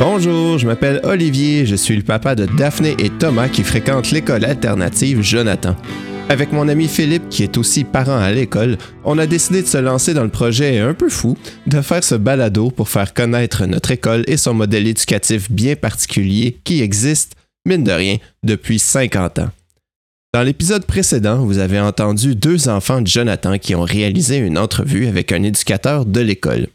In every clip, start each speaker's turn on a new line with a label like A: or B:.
A: Bonjour, je m'appelle Olivier, je suis le papa de Daphné et Thomas qui fréquentent l'école alternative Jonathan. Avec mon ami Philippe, qui est aussi parent à l'école, on a décidé de se lancer dans le projet un peu fou de faire ce balado pour faire connaître notre école et son modèle éducatif bien particulier qui existe, mine de rien, depuis 50 ans. Dans l'épisode précédent, vous avez entendu deux enfants de Jonathan qui ont réalisé une entrevue avec un éducateur de l'école.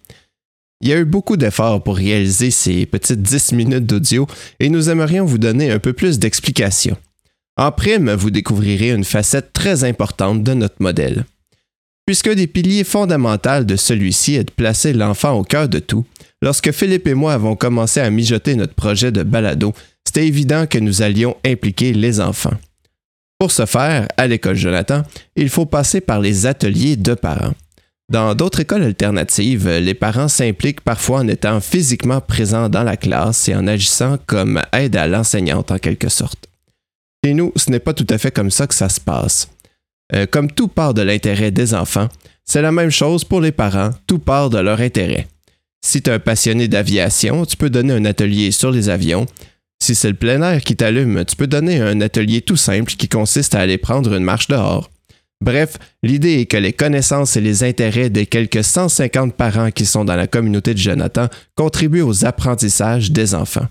A: Il y a eu beaucoup d'efforts pour réaliser ces petites 10 minutes d'audio et nous aimerions vous donner un peu plus d'explications. En prime, vous découvrirez une facette très importante de notre modèle. Puisque des piliers fondamentaux de celui-ci est de placer l'enfant au cœur de tout, lorsque Philippe et moi avons commencé à mijoter notre projet de balado, c'était évident que nous allions impliquer les enfants. Pour ce faire, à l'école Jonathan, il faut passer par les ateliers de parents. Dans d'autres écoles alternatives, les parents s'impliquent parfois en étant physiquement présents dans la classe et en agissant comme aide à l'enseignante en quelque sorte. Chez nous, ce n'est pas tout à fait comme ça que ça se passe. Euh, comme tout part de l'intérêt des enfants, c'est la même chose pour les parents, tout part de leur intérêt. Si tu es un passionné d'aviation, tu peux donner un atelier sur les avions. Si c'est le plein air qui t'allume, tu peux donner un atelier tout simple qui consiste à aller prendre une marche dehors. Bref, l'idée est que les connaissances et les intérêts des quelques 150 parents qui sont dans la communauté de Jonathan contribuent aux apprentissages des enfants.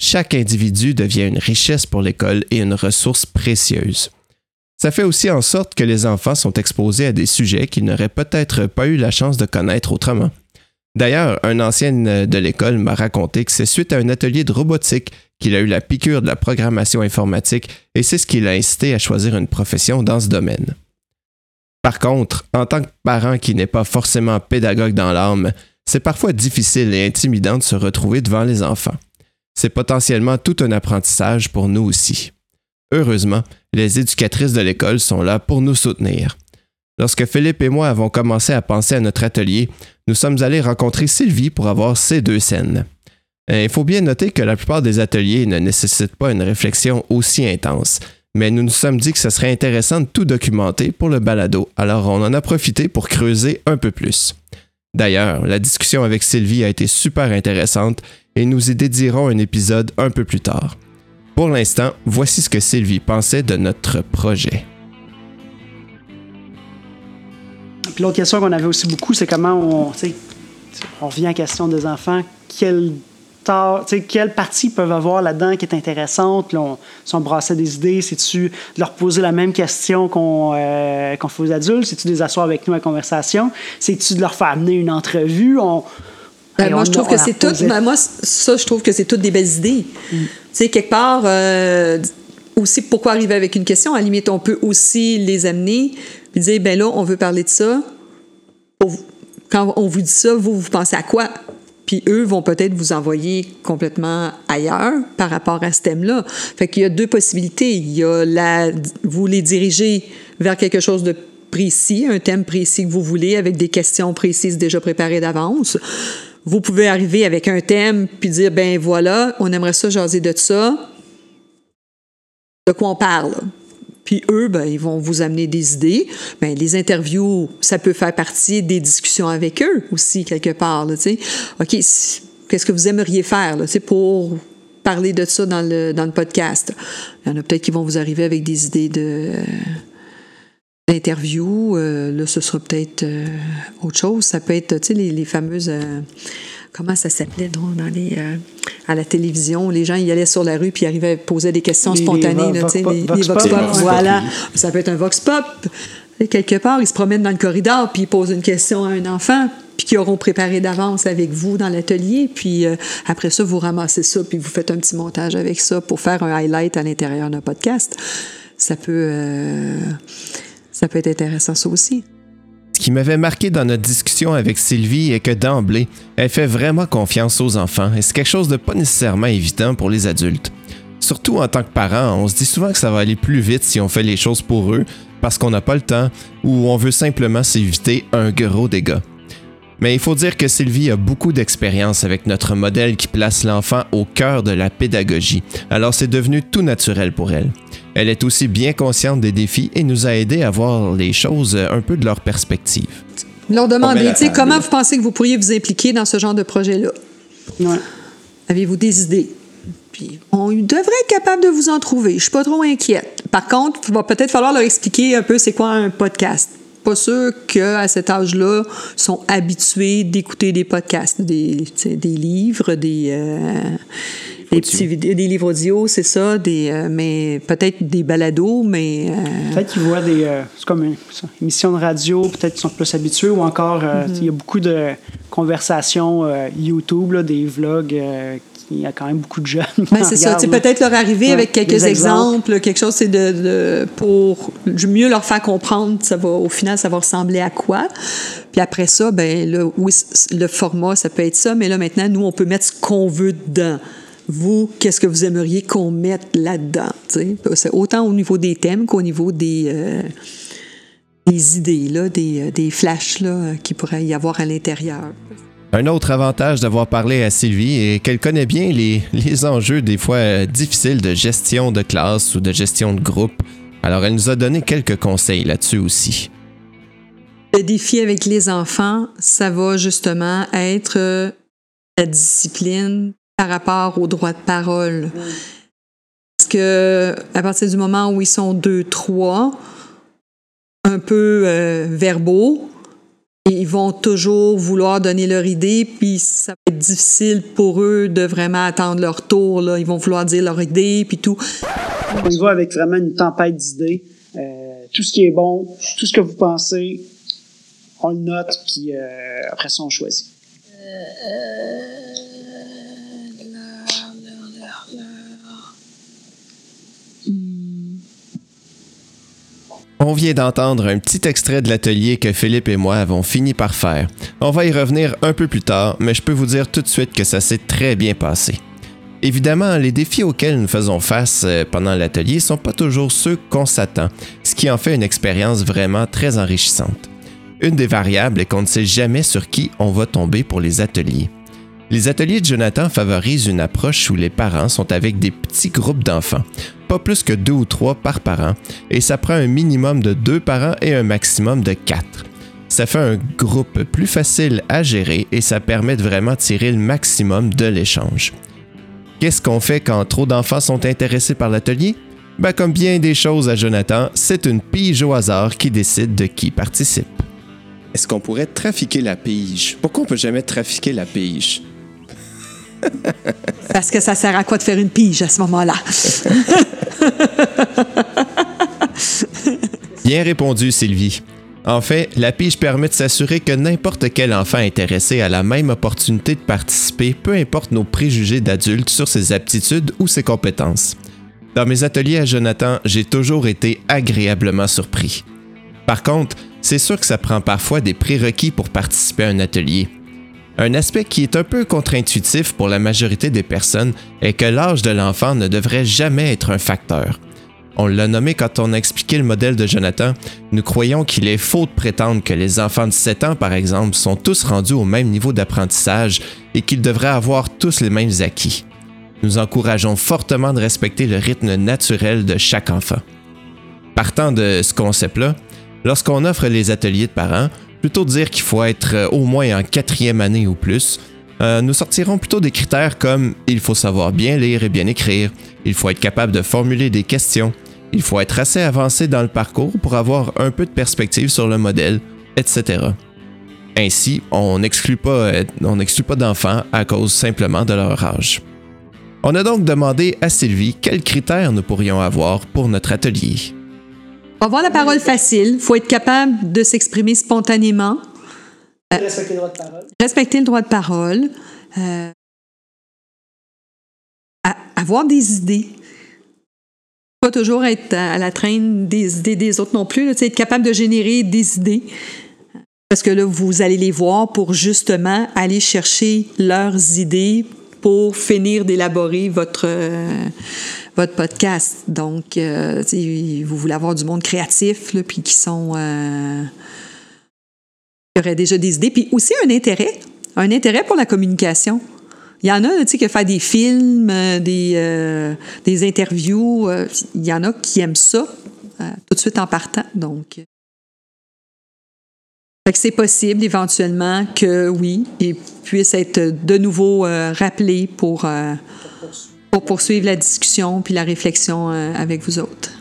A: Chaque individu devient une richesse pour l'école et une ressource précieuse. Ça fait aussi en sorte que les enfants sont exposés à des sujets qu'ils n'auraient peut-être pas eu la chance de connaître autrement. D'ailleurs, un ancien de l'école m'a raconté que c'est suite à un atelier de robotique qu'il a eu la piqûre de la programmation informatique et c'est ce qui l'a incité à choisir une profession dans ce domaine. Par contre, en tant que parent qui n'est pas forcément pédagogue dans l'âme, c'est parfois difficile et intimidant de se retrouver devant les enfants c'est potentiellement tout un apprentissage pour nous aussi. Heureusement, les éducatrices de l'école sont là pour nous soutenir. Lorsque Philippe et moi avons commencé à penser à notre atelier, nous sommes allés rencontrer Sylvie pour avoir ces deux scènes. Il faut bien noter que la plupart des ateliers ne nécessitent pas une réflexion aussi intense, mais nous nous sommes dit que ce serait intéressant de tout documenter pour le balado, alors on en a profité pour creuser un peu plus. D'ailleurs, la discussion avec Sylvie a été super intéressante et nous y dédierons un épisode un peu plus tard. Pour l'instant, voici ce que Sylvie pensait de notre projet.
B: L'autre question qu'on avait aussi beaucoup, c'est comment on, revient à la question des enfants, quelle, quelle partie peuvent avoir là-dedans qui est intéressante? Là, on, si on brassait des idées, c'est-tu de leur poser la même question qu'on euh, fait aux adultes? C'est-tu des asseoir avec nous à conversation? C'est-tu de leur faire amener une entrevue? On,
C: ben, moi, je trouve que c'est tout. Ben, moi, ça, je trouve que c'est toutes des belles idées. Mm. Tu sais, quelque part, euh, aussi, pourquoi arriver avec une question? À la limite, on peut aussi les amener puis dire, ben là, on veut parler de ça. Quand on vous dit ça, vous, vous pensez à quoi? Puis eux vont peut-être vous envoyer complètement ailleurs par rapport à ce thème-là. Fait qu'il y a deux possibilités. Il y a la, vous les dirigez vers quelque chose de précis, un thème précis que vous voulez, avec des questions précises déjà préparées d'avance vous pouvez arriver avec un thème puis dire ben voilà, on aimerait ça jaser de ça. De quoi on parle? Puis eux, ben, ils vont vous amener des idées. Ben, les interviews, ça peut faire partie des discussions avec eux aussi, quelque part. Là, OK, qu'est-ce que vous aimeriez faire là, pour parler de ça dans le, dans le podcast? Il y en a peut-être qui vont vous arriver avec des idées de interview, euh, là, ce sera peut-être euh, autre chose. Ça peut être, sais, les, fameuses. Euh, comment ça s'appelait dans les, à la télévision? Les gens y allaient sur la rue puis arrivaient à poser des questions spontanées. Les, vox, pop, voilà. Ça peut être un vox pop. quelque part, ils se promènent dans le corridor puis ils posent une question à un enfant puis qui auront préparé d'avance avec vous dans l'atelier. Puis après ça, vous ramassez ça puis vous faites un petit montage avec ça pour faire un highlight à l'intérieur d'un podcast. Ça peut ça peut être intéressant ça aussi.
A: Ce qui m'avait marqué dans notre discussion avec Sylvie est que d'emblée, elle fait vraiment confiance aux enfants et c'est quelque chose de pas nécessairement évident pour les adultes. Surtout en tant que parents, on se dit souvent que ça va aller plus vite si on fait les choses pour eux parce qu'on n'a pas le temps ou on veut simplement s'éviter un gros dégât. Mais il faut dire que Sylvie a beaucoup d'expérience avec notre modèle qui place l'enfant au cœur de la pédagogie, alors c'est devenu tout naturel pour elle. Elle est aussi bien consciente des défis et nous a aidé à voir les choses un peu de leur perspective.
C: Leur demander, comment vous pensez que vous pourriez vous impliquer dans ce genre de projet-là? Avez-vous des idées? Puis on devrait être capable de vous en trouver. Je suis pas trop inquiète. Par contre, il va peut-être falloir leur expliquer un peu c'est quoi un podcast. Pas sûr qu'à cet âge-là, sont habitués d'écouter des podcasts, des, des livres, des, euh, des petits vidéos, des livres audio, c'est ça, des, euh, mais peut-être des balados, mais.
B: Euh, peut-être qu'ils voient des. c'est comme une, émission de radio, peut-être qu'ils sont plus habitués, ou encore, mm-hmm. il y a beaucoup de conversations YouTube, là, des vlogs il y a quand même beaucoup de jeunes.
C: Ben, c'est ça. Peut-être leur arriver avec quelques exemples, quelque chose, c'est de, pour mieux leur faire comprendre, ça va, au final, ça va ressembler à quoi. Puis après ça, ben là, oui, le format, ça peut être ça, mais là, maintenant, nous, on peut mettre ce qu'on veut dedans. Vous, qu'est-ce que vous aimeriez qu'on mette là-dedans? C'est autant au niveau des thèmes qu'au niveau des, euh, des idées, là, des, euh, des flashs là, qui pourrait y avoir à l'intérieur.
A: Un autre avantage d'avoir parlé à Sylvie est qu'elle connaît bien les, enjeux des fois euh, difficiles de gestion de classe ou de gestion de groupe. Alors elle nous a donné quelques conseils là-dessus aussi.
C: Le défi avec les enfants, ça va justement être euh, la discipline par rapport au droit de parole. Parce que à partir du moment où ils sont deux, trois, un peu euh, verbaux, ils vont toujours vouloir donner leur idée, puis ça va être difficile pour eux de vraiment attendre leur tour. Là. Ils vont vouloir dire leur idée, puis tout.
B: On y va avec vraiment une tempête d'idées. Euh, tout ce qui est bon, tout ce que vous pensez, on le note, puis euh, après ça, on choisit. Euh,
A: On vient d'entendre un petit extrait de l'atelier que Philippe et moi avons fini par faire. On va y revenir un peu plus tard, mais je peux vous dire tout de suite que ça s'est très bien passé. Évidemment, les défis auxquels nous faisons face euh, pendant l'atelier sont pas toujours ceux qu'on s'attend, ce qui en fait une expérience vraiment très enrichissante. Une des variables est qu'on ne sait jamais sur qui on va tomber pour les ateliers. Les ateliers de Jonathan favorisent une approche où les parents sont avec des petits groupes d'enfants, pas plus que deux ou trois par parent, et ça prend un minimum de deux parents et un maximum de quatre. Ça fait un groupe plus facile à gérer et ça permet de vraiment tirer le maximum de l'échange. Qu'est-ce qu'on fait quand trop d'enfants sont intéressés par l'atelier? Ben, comme bien des choses à Jonathan, c'est une pige au hasard qui décide de qui participe. Est-ce qu'on pourrait trafiquer la pige? Pourquoi on peut jamais trafiquer la pige?
C: Parce que ça sert à quoi de faire une pige à ce moment-là?
A: Bien répondu, Sylvie. En fait, la pige permet de s'assurer que n'importe quel enfant intéressé a la même opportunité de participer, peu importe nos préjugés d'adultes sur ses aptitudes ou ses compétences. Dans mes ateliers à Jonathan, j'ai toujours été agréablement surpris. Par contre, c'est sûr que ça prend parfois des prérequis pour participer à un atelier. Un aspect qui est un peu contre-intuitif pour la majorité des personnes est que l'âge de l'enfant ne devrait jamais être un facteur. On l'a nommé quand on a expliqué le modèle de Jonathan. Nous croyons qu'il est faux de prétendre que les enfants de 7 ans, par exemple, sont tous rendus au même niveau d'apprentissage et qu'ils devraient avoir tous les mêmes acquis. Nous encourageons fortement de respecter le rythme naturel de chaque enfant. Partant de ce concept-là, lorsqu'on offre les ateliers de parents, plutôt dire qu'il faut être euh, au moins en quatrième année ou plus, euh, nous sortirons plutôt des critères comme il faut savoir bien lire et bien écrire, il faut être capable de formuler des questions, il faut être assez avancé dans le parcours pour avoir un peu de perspective sur le modèle, etc. Ainsi, on n'exclut euh, pas d'enfants à cause simplement de leur âge. On a donc demandé à Sylvie quels critères nous pourrions avoir pour notre atelier.
C: Avoir la parole facile, il faut être capable de s'exprimer spontanément.
B: Respecter le droit de parole.
C: Respecter le droit de parole. Euh, avoir des idées. Pas toujours être à la traîne des idées des autres non plus. Là, être capable de générer des idées. Parce que là, vous allez les voir pour justement aller chercher leurs idées pour finir d'élaborer votre, euh, podcast. Donc, euh, vous voulez avoir du monde créatif, puis qui sont. Euh, qui auraient déjà des idées, puis aussi un intérêt, un intérêt pour la communication. Il y en a, tu sais, qui faire des films, des, des interviews. il y en a qui aiment ça tout de suite en partant. Donc, Fait que c'est possible éventuellement que oui, il puisse être de nouveau euh, rappelé pour, euh, pour poursuivre la discussion puis la réflexion euh, avec vous autres.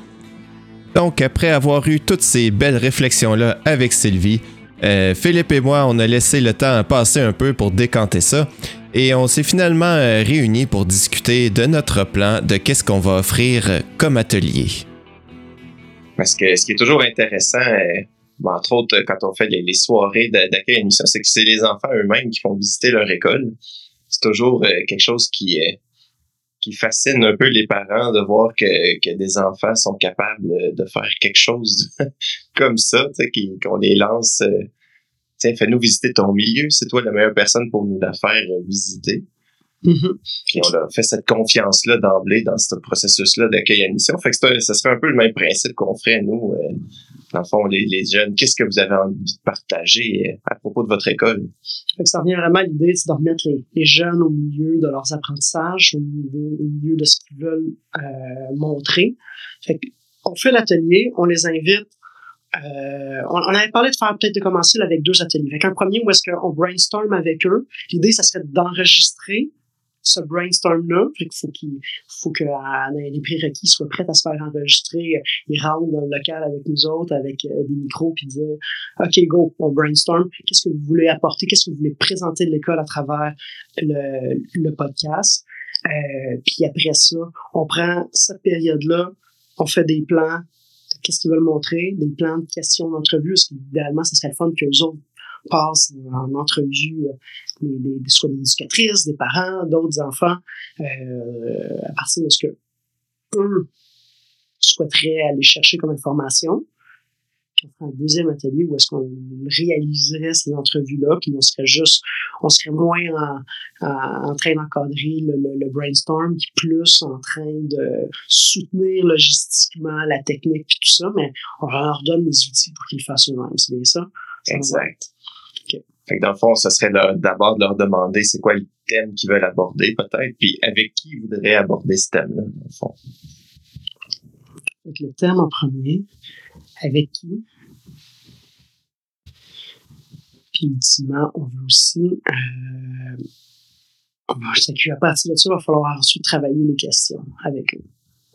A: Donc, après avoir eu toutes ces belles réflexions-là avec Sylvie, Philippe et moi, on a laissé le temps passer un peu pour décanter ça. Et on s'est finalement réunis pour discuter de notre plan, de qu'est-ce qu'on va offrir comme atelier.
B: Parce que ce qui est toujours intéressant, entre autres, quand on fait les, soirées d'accueil à émission, c'est que c'est les enfants eux-mêmes qui font visiter leur école. C'est toujours euh, quelque chose qui, euh, qui fascine un peu les parents de voir que, que des enfants sont capables de, faire quelque chose comme ça, qu'on les lance. Euh, tiens, fais-nous visiter ton milieu, c'est toi la meilleure personne pour nous la faire visiter. Mm-hmm. Puis on a fait cette confiance-là d'emblée dans ce processus-là d'accueil à mission. Fait que ce serait un peu le même principe qu'on ferait, nous, euh, dans le fond, les, les jeunes. Qu'est-ce que vous avez envie de partager euh, à propos de votre école?
D: Fait ça revient vraiment à l'idée de remettre les, les, jeunes au milieu de leurs apprentissages, au, milieu de ce qu'ils veulent euh, montrer. Fait on fait l'atelier, on les invite euh, on, avait parlé de faire peut-être de commencer avec deux ateliers. Avec un premier où est-ce qu'on brainstorm avec eux? L'idée, ça serait d'enregistrer ce brainstorm-là. Il faut qu'il faut que euh, les prérequis soient prêts à se faire enregistrer. Ils rentrent dans le local avec nous autres, avec euh, des micros, puis dire OK, go, on brainstorm. Qu'est-ce que vous voulez apporter? Qu'est-ce que vous voulez présenter de l'école à travers le, podcast? Euh, puis après ça, on prend cette période-là, on fait des plans, qu'est-ce qu'ils veulent montrer, des plans de questions d'entrevue, parce qu'idéalement, ça serait le fun qu'eux autres passent en entrevue euh, soit des éducatrices, des parents, d'autres enfants, euh, à partir de ce que eux souhaiteraient aller chercher comme information. Puis on fera un deuxième atelier où est-ce qu'on réaliserait ces entrevues-là, puis on serait juste, on serait moins en, train d'encadrer le, brainstorm, puis plus en train de soutenir logistiquement la technique puis tout ça, mais on leur donne les outils pour qu'ils fassent eux-mêmes. C'est bien ça?
B: Exact. Fait que dans le fond, ce serait d'abord de leur demander c'est quoi le thème qu'ils veulent aborder, peut-être, puis avec qui ils voudraient aborder ce thème-là, dans le fond.
D: le thème en premier, avec qui? Puis ultimement, on veut aussi euh, à partir de ça, il va falloir ensuite travailler les questions avec eux.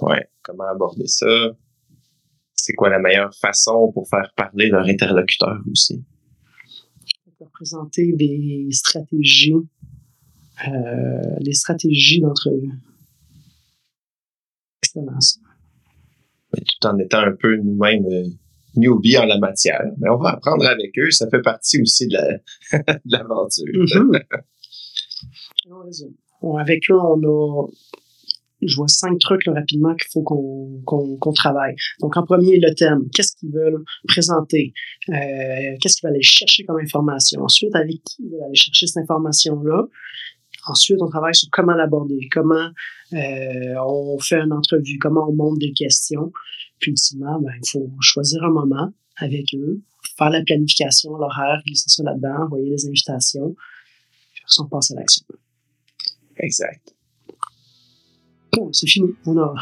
B: Ouais, comment aborder ça? C'est quoi la meilleure façon pour faire parler leur interlocuteur aussi?
D: Présenter des stratégies, euh, des stratégies d'entrevue. Excellent ça.
B: Tout en étant un peu nous-mêmes euh, newbie en la matière. Mais on va apprendre avec eux, ça fait partie aussi de l'aventure. Mm-hmm.
D: avec eux, on a je vois cinq trucs rapidement qu'il faut qu'on travaille. Donc, en premier, le thème. Qu'est-ce qu'ils veulent présenter? Euh, qu'est-ce qu'ils veulent aller chercher comme information? Ensuite, avec qui ils veulent aller chercher cette information-là? Ensuite, on travaille sur comment l'aborder, comment euh, on fait une entrevue, comment on monte des questions. Puis, ultimement, ben, il faut choisir un moment avec eux, faire la planification, l'horaire, glisser ça là-dedans, envoyer les invitations. Puis, on passe à l'action.
B: Exact
D: c'est fini, on a.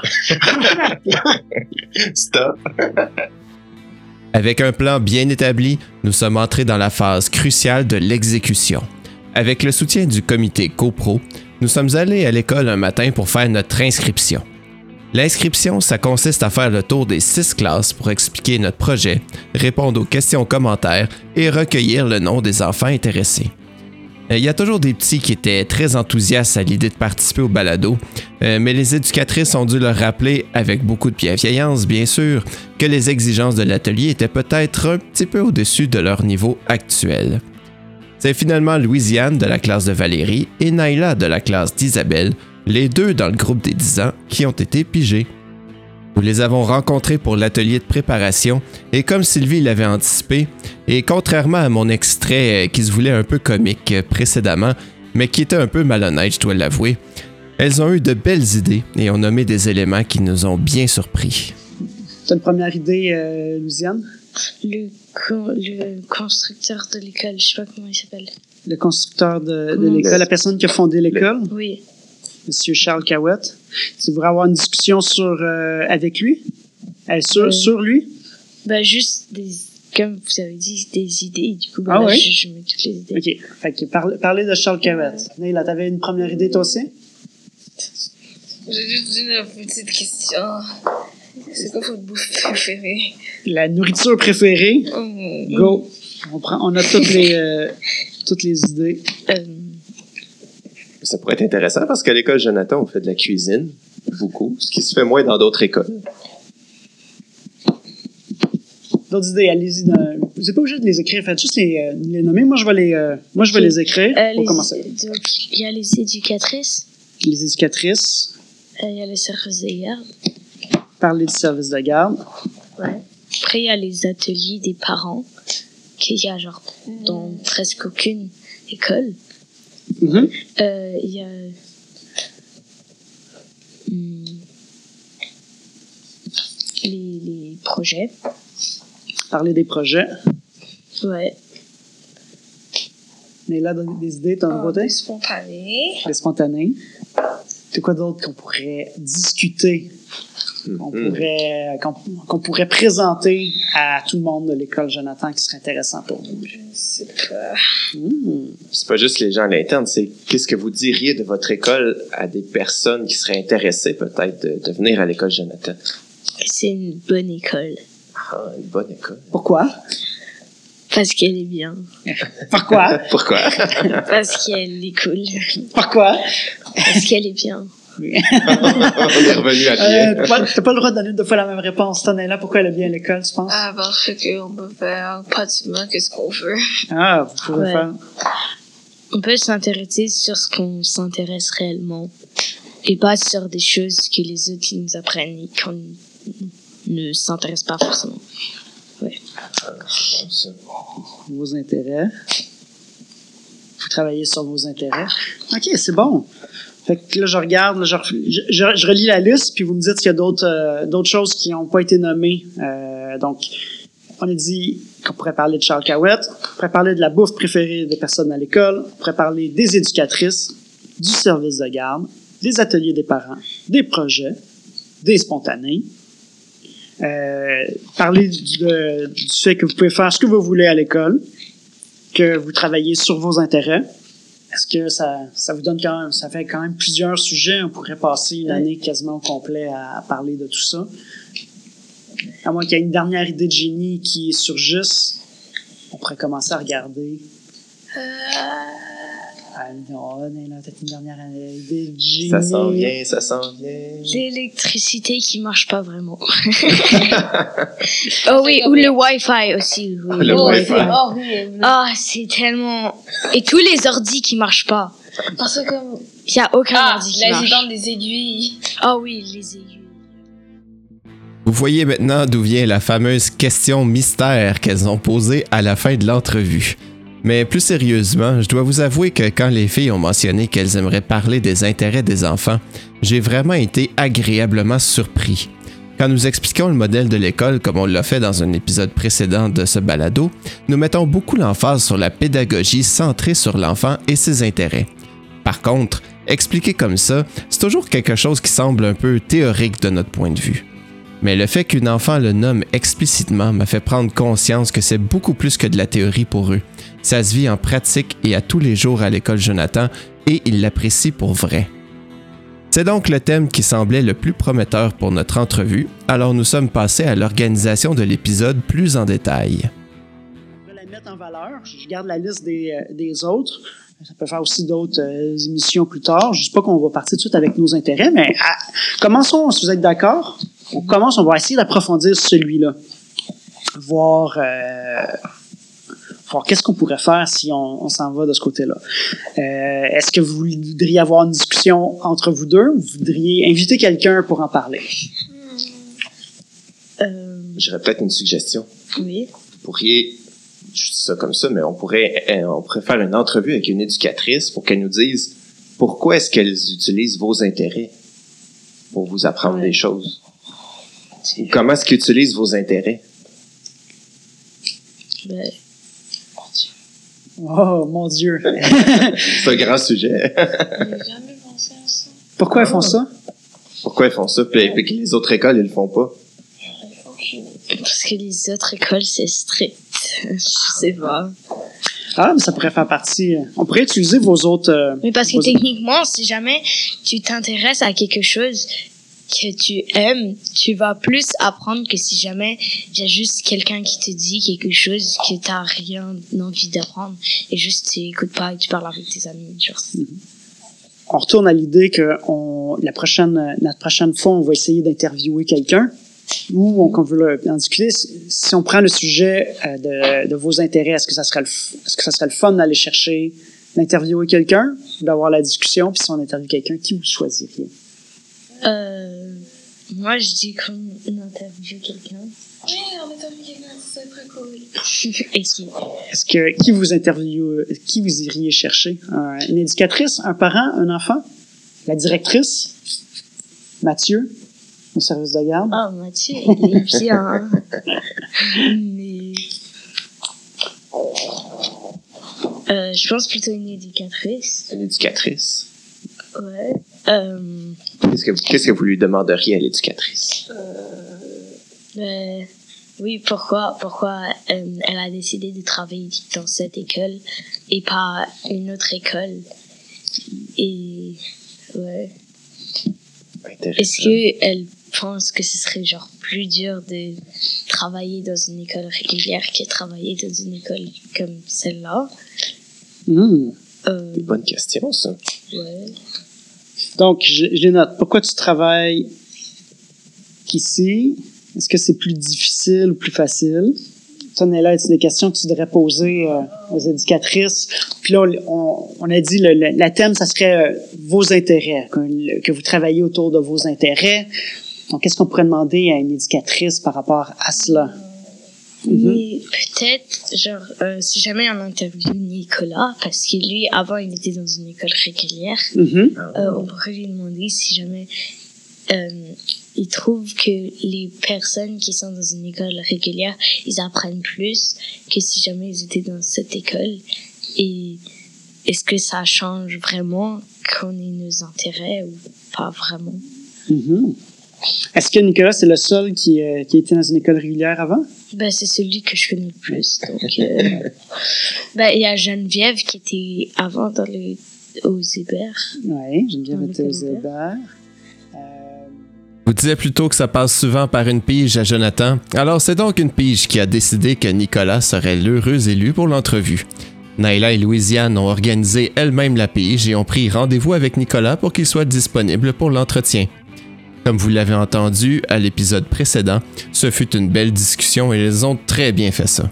B: Stop.
A: Avec un plan bien établi, nous sommes entrés dans la phase cruciale de l'exécution. Avec le soutien du comité CoPro, nous sommes allés à l'école un matin pour faire notre inscription. L'inscription, ça consiste à faire le tour des six classes pour expliquer notre projet, répondre aux questions commentaires et recueillir le nom des enfants intéressés. Euh, il y a toujours des petits qui étaient très enthousiastes à l'idée de participer au balado, euh, mais les éducatrices ont dû leur rappeler, avec beaucoup de bienveillance bien sûr, que les exigences de l'atelier étaient peut-être un petit peu au-dessus de leur niveau actuel. C'est finalement Louisiane de la classe de Valérie et Naila de la classe d'Isabelle, les deux dans le groupe des 10 ans, qui ont été pigés. Nous les avons rencontrés pour l'atelier de préparation et comme Sylvie l'avait anticipé, et contrairement à mon extrait euh, qui se voulait un peu comique euh, précédemment, mais qui était un peu malhonnête, je dois l'avouer, elles ont eu de belles idées et ont nommé des éléments qui nous ont bien surpris.
D: C'est une première idée, euh, Louisiane?
E: Le, le, constructeur de l'école, je sais pas comment il s'appelle.
D: Le constructeur de, de l'école, la personne qui a fondé l'école?
E: Oui.
D: Monsieur Charles Cahouette? Tu voudrais avoir une discussion sur, euh, avec lui? Euh, sur, euh, sur lui?
E: Ben, juste des, comme vous avez dit, des idées. Du coup, ben
B: Ah
E: là,
B: oui?
E: je, je mets toutes les idées.
B: OK. Fait que parle- parlez de Charles Cavet. Neil, t'avais une première idée, toi aussi?
F: J'ai juste une petite question. C'est quoi votre bouffe préférée?
B: La nourriture préférée?
E: Hum,
B: Go. On, prend, on a toutes les, euh, toutes les idées.
E: euh,
D: Ça pourrait être intéressant parce qu'à l'école Jonathan, on fait de la cuisine, beaucoup, ce qui se fait moins dans d'autres écoles.
B: D'autres idées, allez-y. dans- Vous n'êtes pas obligé de les écrire. Faites juste les, euh, les nommer. Moi, je vais les, euh, moi, je vais les écrire
E: euh,
B: pour
E: les-
B: commencer.
E: donc, il y a les éducatrices,
B: Les éducatrices,
E: euh, il y a les services de garde.
B: parler du service de garde.
E: Ouais. Après, il y a les ateliers des parents, qu'il y a genre dans presque aucune école.
B: Mhm.
E: Euh, Il y a. hum, les, les projets.
B: Parler des projets.
E: Ouais.
B: Mais là, donner des idées, ton
F: Ah,
B: côté.
F: des spontanés.
B: Les spontanés. C'est quoi d'autre qu'on pourrait discuter, qu'on
D: Mhm.
B: pourrait, qu'on, qu'on pourrait présenter à tout le monde de l'école Jonathan qui serait intéressant pour vous?
F: Je sais pas.
B: Hmm.
D: C'est pas juste les gens à l'interne, c'est qu'est-ce que vous diriez de votre école à des personnes qui seraient intéressées peut-être de, de venir à l'école Jonathan?
E: C'est une bonne école.
D: Ah, une bonne école.
B: Pourquoi?
E: Parce qu'elle est bien.
B: Pourquoi?
D: Pourquoi?
E: Parce qu'elle est cool.
B: Pourquoi?
E: Parce qu'elle est bien.
D: On est revenu à
B: Euh,
D: bien.
B: t'as pas, t'as pas le droit de donner deux fois la même réponse. T'en es là, pourquoi elle est bien à l'école, tu penses?
F: Ah, parce qu'on peut faire pratiquement qu'est-ce qu'on veut.
B: Ah, vous pouvez
E: Ouais.
B: faire.
E: On peut s'intéresser sur ce qu'on s'intéresse réellement. Et pas sur des choses que les autres nous apprennent et qu'on ne s'intéresse pas forcément.
B: vos intérêts. Vous travaillez sur vos intérêts. OK, c'est bon. Fait que là, je regarde, je, je, relis la liste, puis vous me dites qu'il y a d'autres euh, d'autres choses qui n'ont pas été nommées. Euh, donc, on a dit qu'on pourrait parler de Charles Cowett, on pourrait parler de la bouffe préférée des personnes à l'école, on pourrait parler des éducatrices, du service de garde, des ateliers des parents, des projets, des spontanés. Euh, parler du fait que vous pouvez faire ce que vous voulez à l'école, que vous travaillez sur vos intérêts. Est-ce que ça, ça vous donne quand même, ça fait quand même plusieurs sujets. On pourrait passer une année quasiment au complet à, à parler de tout ça. À moins qu'il y ait une dernière idée de génie qui surgisse, on pourrait commencer à regarder. Ah là, peut-être une dernière de génie.
D: Ça s'en vient, ça s'en vient.
E: L'électricité qui marche pas vraiment. oh oui, ou le Wi-Fi aussi. oui.
D: Le
F: Oh,
D: Wi-Fi.
F: c'est horrible.
E: Ah, c'est tellement... Et tous les ordis qui marchent pas.
F: Parce que comme.
E: Il y a aucun
F: Ah,
E: ordi qui marche.
F: dans des aiguilles.
E: Ah oui, les aiguilles.
A: Vous voyez maintenant d'où vient la fameuse question mystère qu'elles ont posée à la fin de l'entrevue. Mais plus sérieusement, je dois vous avouer que quand les filles ont mentionné qu'elles aimeraient parler des intérêts des enfants, j'ai vraiment été agréablement surpris. Quand nous expliquons le modèle de l'école comme on l'a fait dans un épisode précédent de ce balado, nous mettons beaucoup l'emphase sur la pédagogie centrée sur l'enfant et ses intérêts. Par contre, expliqué comme ça, c'est toujours quelque chose qui semble un peu théorique de notre point de vue. Mais le fait qu'une enfant le nomme explicitement m'a fait prendre conscience que c'est beaucoup plus que de la théorie pour eux. Ça se vit en pratique et à tous les jours à l'école Jonathan et ils l'apprécient pour vrai. C'est donc le thème qui semblait le plus prometteur pour notre entrevue, alors nous sommes passés à l'organisation de l'épisode plus en détail.
B: Je vais la mettre en valeur. Je garde la liste des, euh, autres. Ça peut faire aussi d'autres euh, émissions plus tard. Je ne dis pas qu'on va partir tout de suite avec nos intérêts, mais ah, commençons, si vous êtes d'accord. On commence, on va essayer d'approfondir celui-là. Voir, euh, voir qu'est-ce qu'on pourrait faire si on, on s'en va de ce côté-là. Euh, Est-ce que vous voudriez avoir une discussion entre vous deux? Vous voudriez inviter quelqu'un pour en parler?
E: Euh,
D: J'aurais peut-être une suggestion.
E: oui.
D: Vous pourriez, je dis ça comme ça, mais on pourrait, euh, on pourrait faire une entrevue avec une éducatrice pour qu'elle nous dise pourquoi est-ce qu'elles utilisent vos intérêts pour vous apprendre
E: Ouais.
D: des choses. Comment est-ce qu'ils utilisent vos intérêts?
E: Ben,
B: Oh, mon Dieu!
D: C'est un grand sujet.
F: J'ai jamais pensé à ça.
B: Pourquoi ils font ça?
D: pourquoi ils font ça, puis, puis que les autres écoles, ils le font pas.
E: Parce que les autres écoles, c'est strict. Je sais pas.
B: Ah, mais ça pourrait faire partie. euh, On pourrait utiliser vos autres. euh,
E: Mais parce que techniquement, si jamais tu t'intéresses à quelque chose que tu aimes, tu vas plus apprendre que si jamais il y a juste quelqu'un qui te dit quelque chose que t'as rien envie d'apprendre et juste tu écoutes pas et tu parles avec tes amis. Genre.
B: on retourne à l'idée que on, la prochaine, notre prochaine fois, on va essayer d'interviewer quelqu'un ou on, veut en discuter. Si, on prend le sujet euh, de, de vos intérêts, est-ce que ça serait le, est-ce que ça serait le fun d'aller chercher, d'interviewer quelqu'un, d'avoir la discussion, puis si on interviewe quelqu'un, qui vous choisiriez?
E: Euh, moi, je dis qu'on interviewe quelqu'un.
F: Oui, on a vu quelqu'un, c'est très cool.
B: Est-ce que qui vous interviewe, qui vous iriez chercher? Un- une éducatrice, un parent, un enfant? La directrice? Mathieu? Au service de garde?
E: Oh, Mathieu, il est bien. Mais. Euh, je pense plutôt une éducatrice.
A: Une éducatrice.
E: Ouais. Euh,
A: Qu'est-ce que, qu'est-ce que vous lui demanderiez à l'éducatrice?
E: euh, oui, pourquoi, pourquoi euh, elle a décidé de travailler dans cette école et pas une autre école? Et. Ouais. Est-ce qu'elle pense que ce serait genre plus dur de travailler dans une école régulière que travailler dans une école comme celle-là?
B: Hmm.
E: Euh,
A: Bonne question, ça.
E: ouais.
B: Donc, je, je les note. Pourquoi tu travailles ici? Est-ce que c'est plus difficile ou plus facile? Ça, là, c'est des questions que tu devrais poser euh, aux éducatrices? Puis là, on, on a dit, le, le- la thème, ça serait euh, vos intérêts, que, le- que vous travaillez autour de vos intérêts. Donc, qu'est-ce qu'on pourrait demander à une éducatrice par rapport à cela?
E: Mais peut-être, genre, euh, si jamais on interviewe Nicolas, parce que lui, avant, il était dans une école régulière,
B: Mhm.
E: euh, on pourrait lui demander si jamais euh, il trouve que les personnes qui sont dans une école régulière, ils apprennent plus que si jamais ils étaient dans cette école. Et est-ce que ça change vraiment qu'on ait nos intérêts ou pas vraiment?
B: Mhm. Est-ce que Nicolas, c'est le seul qui, qui était dans une école régulière avant?
E: Ben, c'est celui que je connais le plus. Donc, euh, ben, il y a Geneviève qui était avant dans le, aux Hébert.
B: Oui, Geneviève était aux Hébert. Euh,
A: Vous disiez plutôt que ça passe souvent par une pige à Jonathan. Alors c'est donc une pige qui a décidé que Nicolas serait l'heureux élu pour l'entrevue. Naila et Louisiane ont organisé elles-mêmes la pige et ont pris rendez-vous avec Nicolas pour qu'il soit disponible pour l'entretien. Comme vous l'avez entendu à l'épisode précédent, ce fut une belle discussion et ils ont très bien fait ça.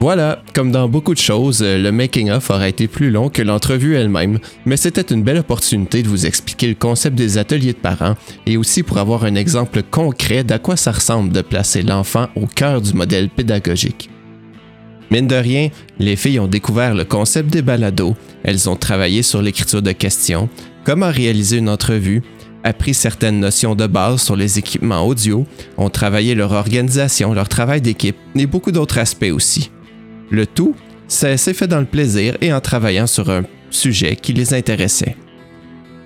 A: Voilà, comme dans beaucoup de choses, le making-of aurait été plus long que l'entrevue elle-même, mais c'était une belle opportunité de vous expliquer le concept des ateliers de parents et aussi pour avoir un exemple concret d'à quoi ça ressemble de placer l'enfant au cœur du modèle pédagogique. Mine de rien, les filles ont découvert le concept des balados, elles ont travaillé sur l'écriture de questions, comment réaliser une entrevue, appris certaines notions de base sur les équipements audio, ont travaillé leur organisation, leur travail d'équipe et beaucoup d'autres aspects aussi. Le tout, s'est fait dans le plaisir et en travaillant sur un sujet qui les intéressait.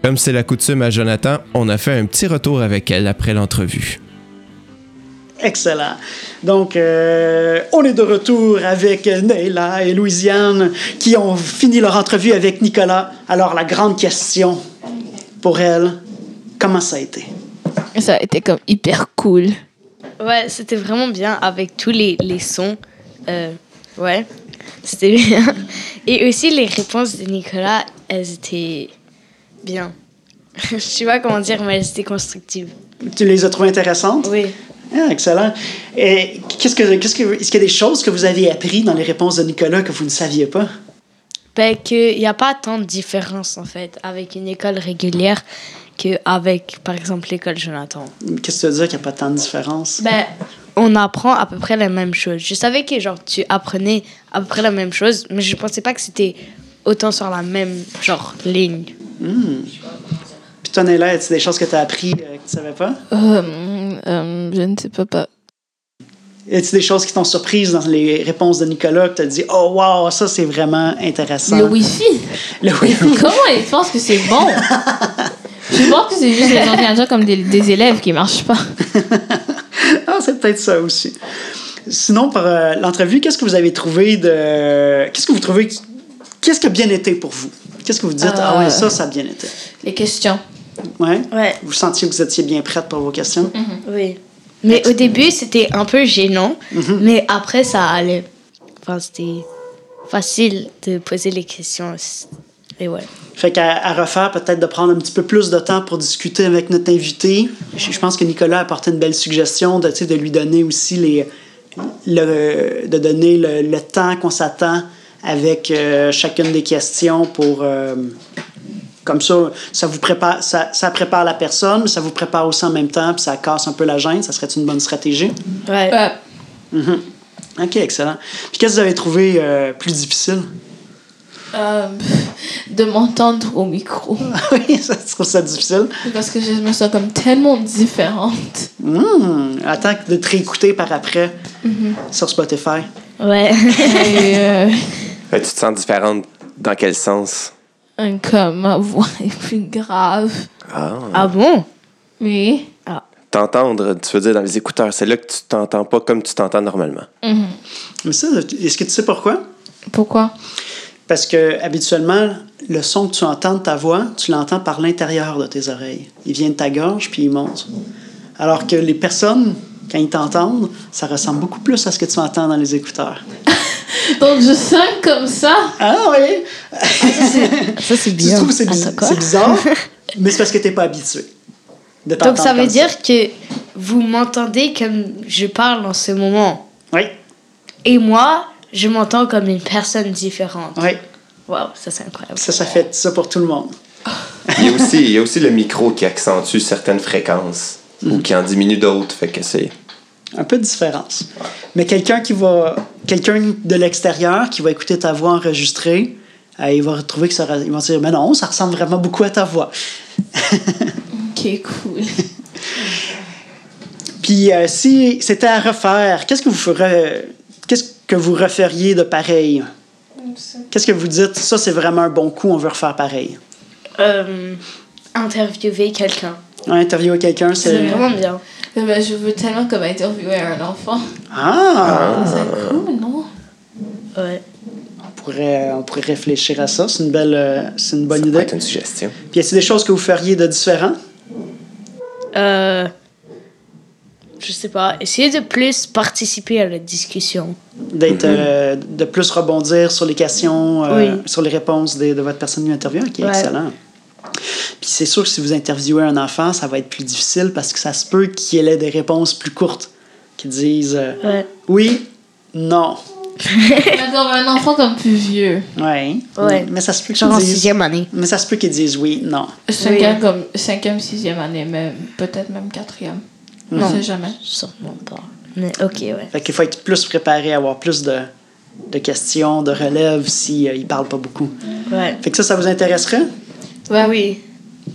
A: Comme c'est la coutume à Jonathan, on a fait un petit retour avec elle après l'entrevue.
B: Excellent. Donc, euh, on est de retour avec Neila et Louisiane qui ont fini leur entrevue avec Nicolas. Alors, la grande question pour elle, comment ça a été?
G: Ça a été comme hyper cool.
H: Ouais, c'était vraiment bien avec tous les, les sons. Euh, ouais, c'était bien. Et aussi les réponses de Nicolas, elles étaient bien. Je sais pas comment dire, mais elles étaient constructives.
B: Tu les as trouvées intéressantes?
H: Oui.
B: Ah, excellent. Et qu'est-ce que, qu'est-ce que, est-ce qu'il y a des choses que vous avez appris dans les réponses de Nicolas que vous ne saviez pas?
H: Ben, qu'il n'y a pas tant de différence en fait avec une école régulière qu'avec, par exemple, l'école Jonathan.
B: Qu'est-ce que tu veux dire qu'il n'y a pas tant de différence?
H: Ben, on apprend à peu près la même chose. Je savais que genre tu apprenais à peu près la même chose, mais je pensais pas que c'était autant sur la même genre ligne.
B: Puis toi, Neila, y a des choses que tu as appris euh, que tu ne savais pas?
G: Euh, euh, je ne sais pas. pas.
B: Y a-t-il des choses qui t'ont surprise dans les réponses de Nicolas que tu as dit, oh wow, ça c'est vraiment intéressant?
G: Le Wi-Fi.
B: Le Wi-Fi.
G: Comment ils pensent que c'est bon? Je pense que c'est juste les ordinateurs comme des, des élèves qui marchent pas.
B: Ah, c'est peut-être ça aussi. Sinon, pour euh, l'entrevue, qu'est-ce que vous avez trouvé de. Qu'est-ce que vous trouvez. Qu'est-ce qui a bien été pour vous? Qu'est-ce que vous dites? Ah ouais, ça, ça a bien été?
G: Les questions.
B: Ouais?
E: Ouais.
B: Vous sentiez que vous étiez bien prête pour vos questions?
E: Oui. Mais au début, c'était un peu gênant, mais après, ça allait. Enfin, c'était facile de poser les questions. Et ouais.
B: Fait qu'à à refaire, peut-être de prendre un petit peu plus de temps pour discuter avec notre invité. Je, je pense que Nicolas a apporté une belle suggestion de, de lui donner aussi les. Le, de donner le, le temps qu'on s'attend avec euh, chacune des questions pour. euh, comme ça, ça vous prépare, ça, ça prépare la personne, mais ça vous prépare aussi en même temps, puis ça casse un peu la gêne. Ça serait une bonne stratégie?
E: Ouais.
G: Euh,
B: OK, excellent. Puis qu'est-ce que vous avez trouvé euh, plus difficile?
G: euh, de m'entendre au micro.
B: oui, ça, tu trouves ça difficile?
G: Parce que je me sens comme tellement différente.
B: Hmm, attends de te réécouter par après sur Spotify.
E: Ouais.
G: Et euh,
A: Euh, tu te sens différente dans quel sens?
G: Comme ma voix est plus grave.
A: Ah.
E: ah bon?
G: Oui.
A: T'entendre, tu veux dire dans les écouteurs, c'est là que tu t'entends pas comme tu t'entends normalement.
B: Mais ça, est-ce que tu sais pourquoi?
G: Pourquoi?
B: Parce que habituellement, le son que tu entends de ta voix, tu l'entends par l'intérieur de tes oreilles. Il vient de ta gorge, puis il monte. Alors que les personnes, quand ils t'entendent, ça ressemble beaucoup plus à ce que tu entends dans les écouteurs.
G: Donc je sens comme ça.
B: Ah oui!
E: Ça, c'est
B: Tu
E: bien.
B: trouves que c'est biz-
E: Attends, quoi?
B: c'est bizarre, mais c'est parce que tu n'es pas habitué. de
E: Donc ça veut dire que vous m'entendez comme je parle en ce moment.
B: Oui,
E: Et moi, je m'entends comme une personne différente.
B: oui.
E: Waouh, ça c'est incroyable.
B: Ça, ça fait ça pour tout le monde.
A: Il y, a aussi, il y a aussi le micro qui accentue certaines fréquences ou qui en diminue d'autres. Fait que c'est.
B: Un peu de différence. Mais quelqu'un qui va. Quelqu'un de l'extérieur qui va écouter ta voix enregistrée, euh, il va retrouver que ça. Il va dire Mais non, ça ressemble vraiment beaucoup à ta voix.
G: Ok, cool.
B: Puis euh, si c'était à refaire, qu'est-ce que vous ferez. Qu'est-ce que vous referiez de pareil? Qu'est-ce que vous dites? Ça, c'est vraiment un bon coup, on veut refaire pareil?
E: Euh, interviewer quelqu'un.
B: Ouais, interviewer quelqu'un,
E: C'est
B: c'est.
E: vraiment bien.
G: Eh ben, je veux tellement comme interviewer un enfant.
B: Ah!
G: C'est cool, non?
E: Ouais.
B: On pourrait, on pourrait réfléchir à ça. C'est une belle. euh, c'est une bonne
A: Ça
B: idée.
A: être une suggestion.
B: Puis y a-t-il des choses que vous feriez de différent?
E: Euh, je sais pas. Essayez de plus participer à la discussion.
B: D'être, euh, de plus rebondir sur les questions, euh,
E: Oui.
B: sur les réponses de, de votre personne interviewée. Ok,
E: Ouais.
B: excellent. Puis c'est sûr que si vous interviewez un enfant, ça va être plus difficile parce que ça se peut qu'il ait des réponses plus courtes qui disent euh,
E: Ouais.
B: oui, non.
G: Un enfant comme plus vieux.
B: Ouais.
E: Ouais.
B: Mais ça se peut qu'ils disent.
E: sixième année.
B: Mais ça se peut qu'ils disent oui, non.
G: Cinquième, comme, cinquième, sixième année, mais peut-être même quatrième. On
E: Non.
G: sait jamais.
E: Sûrement pas. Mais ok, ouais.
B: Fait qu'il faut être plus préparé, avoir plus de, de questions, de relève si euh, il parle pas beaucoup.
E: Ouais.
B: Fait que ça, ça vous intéresserait?
G: Ouais,
E: Oui.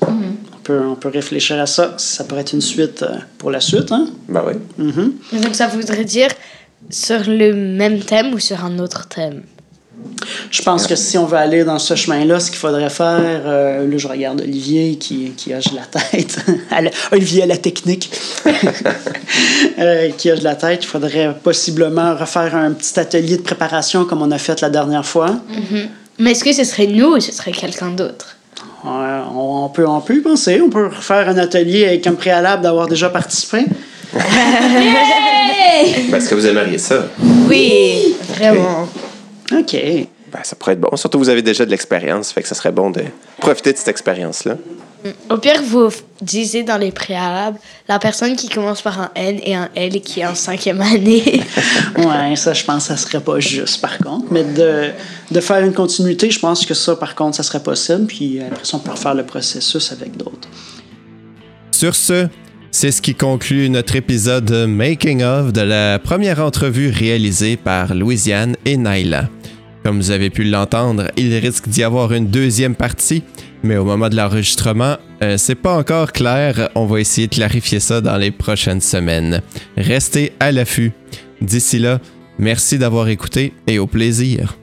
B: On peut, on peut réfléchir à ça. Ça pourrait être une suite euh, pour la suite, hein?
A: Ben oui.
B: Mhm.
E: Mais Donc ça voudrait dire sur le même thème ou sur un autre thème?
B: Je pense que si on veut aller dans ce chemin-là, ce qu'il faudrait faire, euh, là, je regarde Olivier qui, qui hoche la tête. À la- Olivier à la technique. Euh, qui hoche la tête. Il faudrait possiblement refaire un petit atelier de préparation comme on a fait la dernière fois.
E: Mais est-ce que ce serait nous ou ce serait quelqu'un d'autre?
B: On, on peut, on peut y penser. On peut refaire un atelier avec un préalable d'avoir déjà participé.
A: Est-ce que vous aimeriez ça?
E: Oui, vraiment.
B: OK.
A: Ben, ça pourrait être bon. Surtout, vous avez déjà de l'expérience. Fait que ça serait bon de profiter de cette expérience-là.
E: Au pire, vous disiez dans les préalables la personne qui commence par un N et un L et qui est en cinquième année.
B: Ouais, ça, je pense que ça serait pas juste, par contre. Mais de, de faire une continuité, je pense que ça, par contre, ça serait possible. Puis après ça, on peut refaire le processus avec d'autres.
A: Sur ce, c'est ce qui conclut notre épisode Making of de la première entrevue réalisée par Louisiane et Naila. Comme vous avez pu l'entendre, il risque d'y avoir une deuxième partie, mais au moment de l'enregistrement, euh, c'est pas encore clair. On va essayer de clarifier ça dans les prochaines semaines. Restez à l'affût. D'ici là, merci d'avoir écouté et au plaisir.